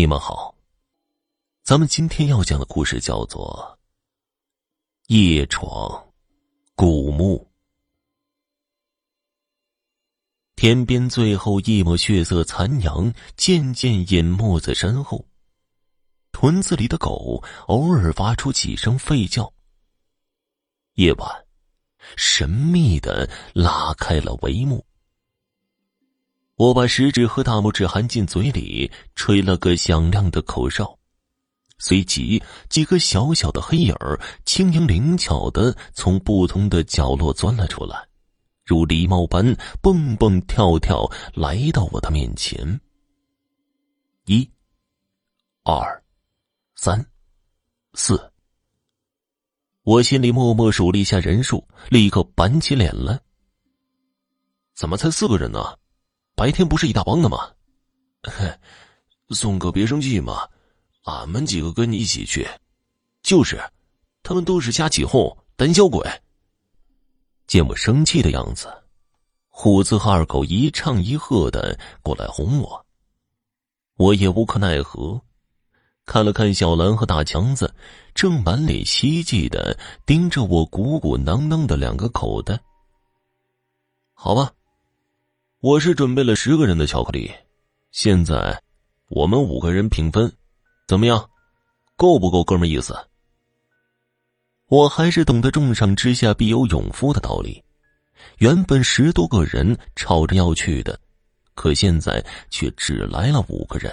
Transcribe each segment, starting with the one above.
你们好，咱们今天要讲的故事叫做《夜闯古墓》。天边最后一抹血色残阳渐渐隐没在身后，屯子里的狗偶尔发出几声吠叫。夜晚，神秘的拉开了帷幕。我把食指和大拇指含进嘴里，吹了个响亮的口哨，随即几个小小的黑影儿轻盈灵巧的从不同的角落钻了出来，如狸猫般蹦蹦跳跳来到我的面前。一、二、三、四，我心里默默数了一下人数，立刻板起脸来。怎么才四个人呢？白天不是一大帮的吗？宋哥别生气嘛，俺们几个跟你一起去。就是，他们都是瞎起哄，胆小鬼。见我生气的样子，虎子和二狗一唱一和的过来哄我，我也无可奈何。看了看小兰和大强子，正满脸希冀的盯着我鼓鼓囊囊的两个口袋。好吧。我是准备了十个人的巧克力，现在我们五个人平分，怎么样？够不够哥们意思？我还是懂得重赏之下必有勇夫的道理。原本十多个人吵着要去的，可现在却只来了五个人，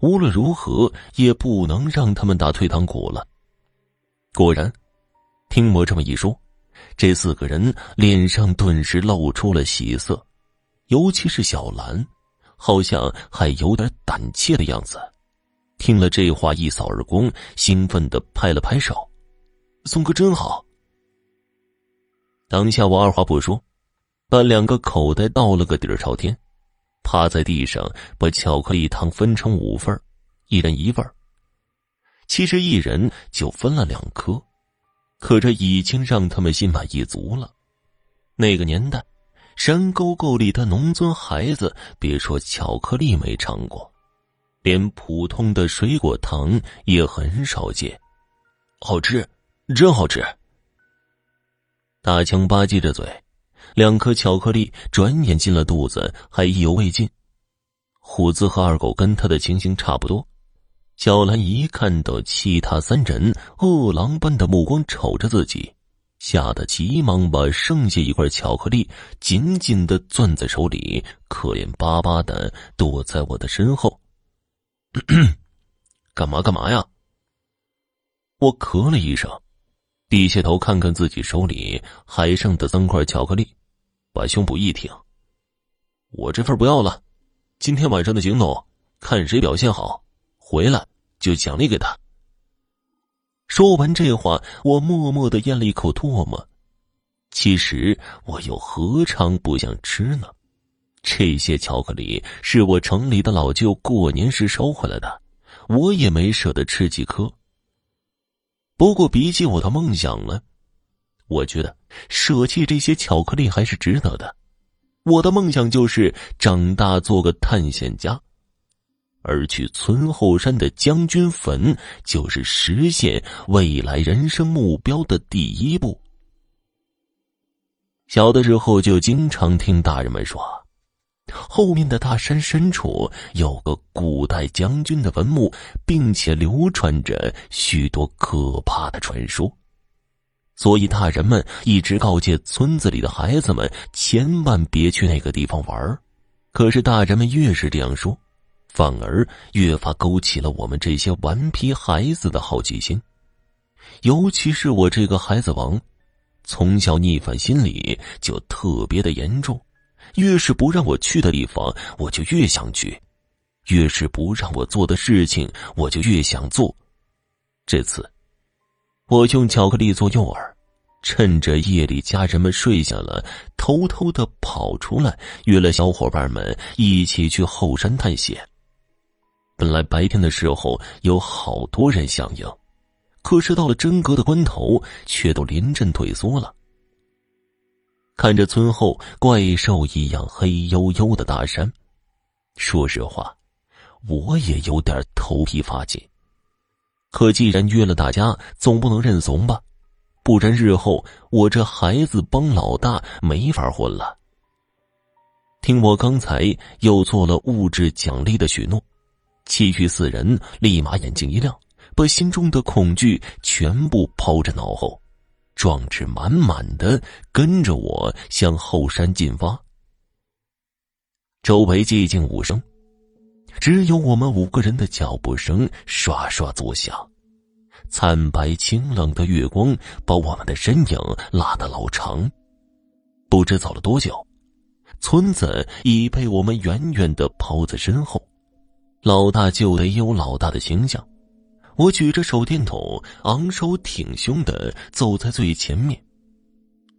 无论如何也不能让他们打退堂鼓了。果然，听我这么一说，这四个人脸上顿时露出了喜色。尤其是小兰，好像还有点胆怯的样子。听了这话，一扫而光，兴奋的拍了拍手：“宋哥真好。”当下我二话不说，把两个口袋倒了个底儿朝天，趴在地上把巧克力糖分成五份一人一份其实一人就分了两颗，可这已经让他们心满意足了。那个年代。山沟沟里的农村孩子，别说巧克力没尝过，连普通的水果糖也很少见。好吃，真好吃。大强吧唧着嘴，两颗巧克力转眼进了肚子，还意犹未尽。虎子和二狗跟他的情形差不多。小兰一看到其他三人饿狼般的目光瞅着自己。吓得急忙把剩下一块巧克力紧紧的攥在手里，可怜巴巴的躲在我的身后。干嘛干嘛呀？我咳了一声，低下头看看自己手里还剩的三块巧克力，把胸脯一挺：“我这份不要了，今天晚上的行动，看谁表现好，回来就奖励给他。”说完这话，我默默的咽了一口唾沫。其实我又何尝不想吃呢？这些巧克力是我城里的老舅过年时收回来的，我也没舍得吃几颗。不过比起我的梦想呢，我觉得舍弃这些巧克力还是值得的。我的梦想就是长大做个探险家。而去村后山的将军坟，就是实现未来人生目标的第一步。小的时候就经常听大人们说，后面的大山深处有个古代将军的坟墓，并且流传着许多可怕的传说，所以大人们一直告诫村子里的孩子们千万别去那个地方玩可是大人们越是这样说。反而越发勾起了我们这些顽皮孩子的好奇心，尤其是我这个孩子王，从小逆反心理就特别的严重。越是不让我去的地方，我就越想去；越是不让我做的事情，我就越想做。这次，我用巧克力做诱饵，趁着夜里家人们睡下了，偷偷的跑出来，约了小伙伴们一起去后山探险。本来白天的时候有好多人响应，可是到了真格的关头，却都临阵退缩了。看着村后怪兽一样黑黝黝的大山，说实话，我也有点头皮发紧。可既然约了大家，总不能认怂吧？不然日后我这孩子帮老大没法混了。听我刚才又做了物质奖励的许诺，其余四人立马眼睛一亮，把心中的恐惧全部抛在脑后，壮志满满的跟着我向后山进发。周围寂静无声。只有我们五个人的脚步声刷刷作响，惨白清冷的月光把我们的身影拉得老长。不知走了多久，村子已被我们远远的抛在身后。老大就得有老大的形象，我举着手电筒，昂首挺胸的走在最前面。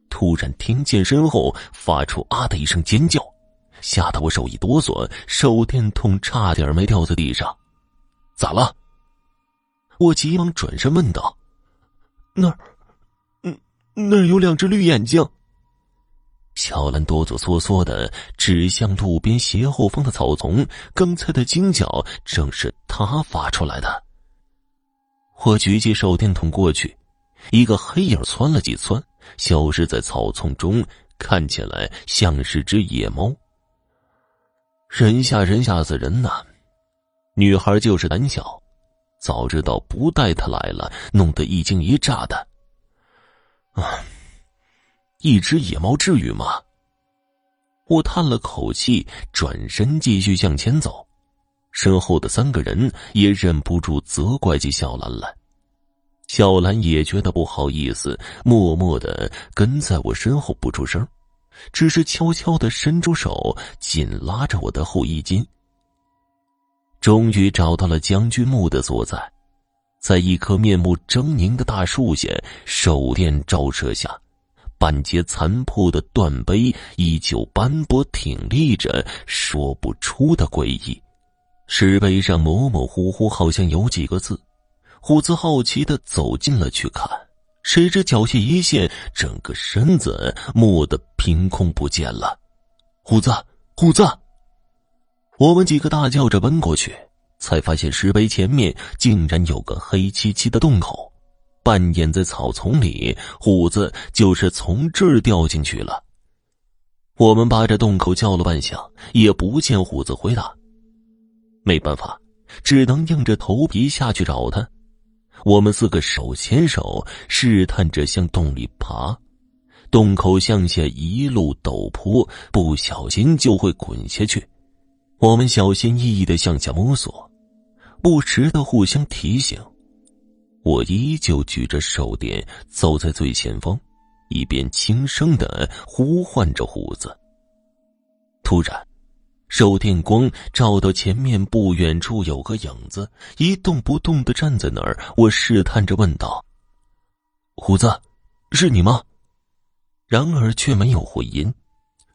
突然听见身后发出“啊”的一声尖叫。吓得我手一哆嗦，手电筒差点没掉在地上。咋了？我急忙转身问道：“那儿，嗯，那儿有两只绿眼睛。”小兰哆哆嗦嗦的指向路边斜后方的草丛，刚才的惊叫正是他发出来的。我举起手电筒过去，一个黑影窜了几窜，消失在草丛中，看起来像是只野猫。人吓人吓死人呐！女孩就是胆小，早知道不带她来了，弄得一惊一乍的。啊，一只野猫至于吗？我叹了口气，转身继续向前走，身后的三个人也忍不住责怪起小兰来。小兰也觉得不好意思，默默的跟在我身后不出声。只是悄悄的伸出手，紧拉着我的后衣襟。终于找到了将军墓的所在，在一棵面目狰狞的大树下，手电照射下，半截残破的断碑依旧斑驳挺立着，说不出的诡异。石碑上模模糊糊，好像有几个字。虎子好奇的走近了去看。谁知脚下一陷，整个身子蓦的凭空不见了。虎子，虎子！我们几个大叫着奔过去，才发现石碑前面竟然有个黑漆漆的洞口，半掩在草丛里。虎子就是从这儿掉进去了。我们扒着洞口叫了半响，也不见虎子回答。没办法，只能硬着头皮下去找他。我们四个手牵手，试探着向洞里爬。洞口向下一路陡坡，不小心就会滚下去。我们小心翼翼的向下摸索，不时的互相提醒。我依旧举着手电，走在最前方，一边轻声的呼唤着虎子。突然。手电光照到前面不远处有个影子，一动不动的站在那儿。我试探着问道：“虎子，是你吗？”然而却没有回音。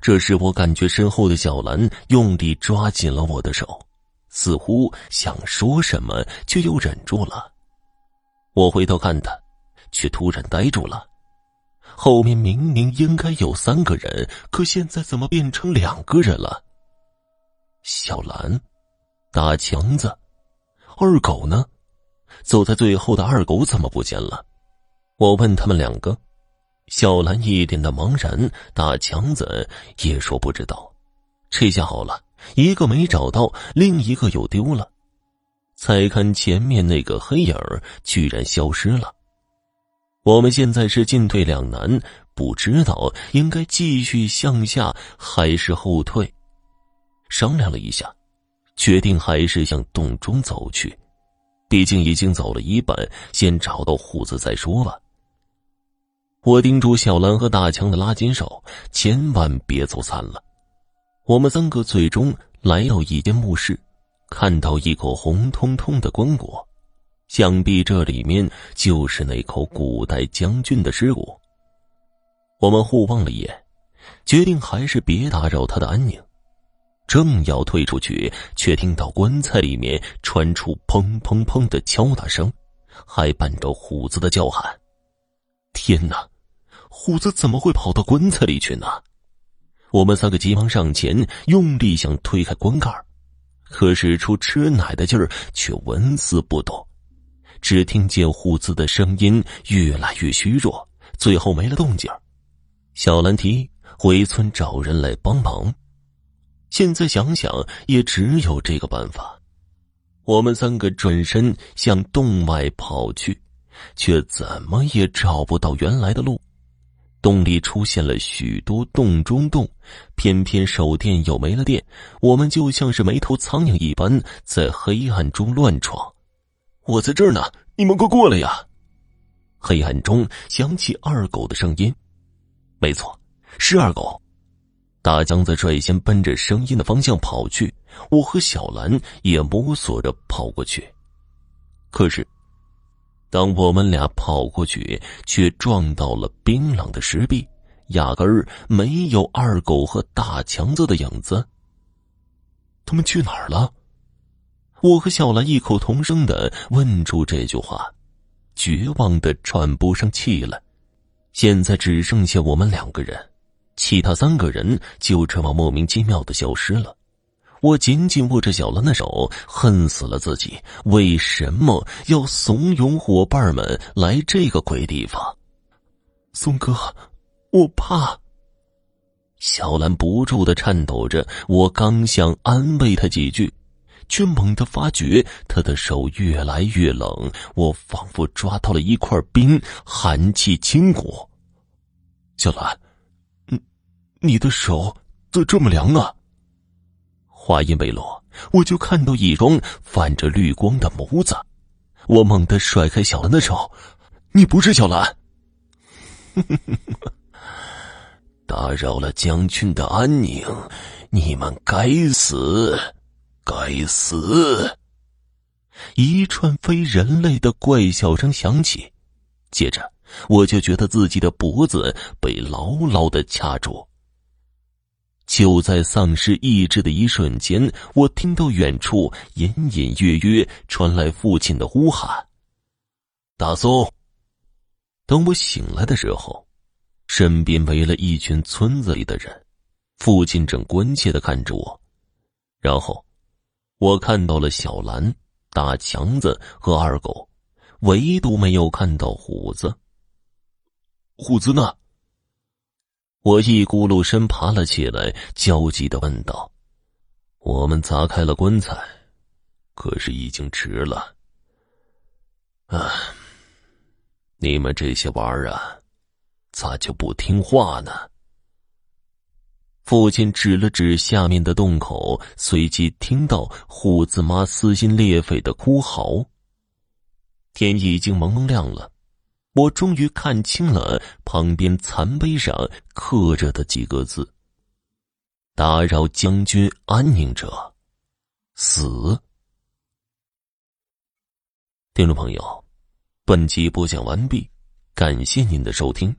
这时我感觉身后的小兰用力抓紧了我的手，似乎想说什么，却又忍住了。我回头看他，却突然呆住了。后面明明应该有三个人，可现在怎么变成两个人了？小兰，大强子，二狗呢？走在最后的二狗怎么不见了？我问他们两个，小兰一脸的茫然，大强子也说不知道。这下好了，一个没找到，另一个又丢了。再看前面那个黑影儿，居然消失了。我们现在是进退两难，不知道应该继续向下还是后退。商量了一下，决定还是向洞中走去。毕竟已经走了一半，先找到虎子再说吧。我叮嘱小兰和大强的拉紧手，千万别走散了。我们三个最终来到一间墓室，看到一口红彤彤的棺椁，想必这里面就是那口古代将军的尸骨。我们互望了一眼，决定还是别打扰他的安宁。正要退出去，却听到棺材里面传出砰砰砰的敲打声，还伴着虎子的叫喊。天哪，虎子怎么会跑到棺材里去呢？我们三个急忙上前，用力想推开棺盖可使出吃奶的劲儿却纹丝不动。只听见虎子的声音越来越虚弱，最后没了动静小兰提回村找人来帮忙。现在想想，也只有这个办法。我们三个转身向洞外跑去，却怎么也找不到原来的路。洞里出现了许多洞中洞，偏偏手电又没了电，我们就像是没头苍蝇一般在黑暗中乱闯。我在这儿呢，你们快过来呀！黑暗中响起二狗的声音，没错，是二狗。大强子率先奔着声音的方向跑去，我和小兰也摸索着跑过去。可是，当我们俩跑过去，却撞到了冰冷的石壁，压根儿没有二狗和大强子的影子。他们去哪儿了？我和小兰异口同声的问出这句话，绝望的喘不上气来。现在只剩下我们两个人。其他三个人就这么莫名其妙的消失了。我紧紧握着小兰的手，恨死了自己，为什么要怂恿伙伴们来这个鬼地方？松哥，我怕。小兰不住的颤抖着，我刚想安慰她几句，却猛地发觉她的手越来越冷，我仿佛抓到了一块冰，寒气侵骨。小兰。你的手怎这么凉啊？话音未落，我就看到一双泛着绿光的眸子。我猛地甩开小兰的手：“你不是小兰！” 打扰了将军的安宁，你们该死，该死！一串非人类的怪笑声响起，接着我就觉得自己的脖子被牢牢的掐住。就在丧失意志的一瞬间，我听到远处隐隐约约传来父亲的呼喊：“大松！”等我醒来的时候，身边围了一群村子里的人，父亲正关切的看着我。然后，我看到了小兰、大强子和二狗，唯独没有看到虎子。虎子呢？我一咕噜身爬了起来，焦急的问道：“我们砸开了棺材，可是已经迟了。啊，你们这些娃儿啊，咋就不听话呢？”父亲指了指下面的洞口，随即听到虎子妈撕心裂肺的哭嚎。天已经蒙蒙亮了。我终于看清了旁边残碑上刻着的几个字：“打扰将军安宁者，死。”听众朋友，本集播讲完毕，感谢您的收听。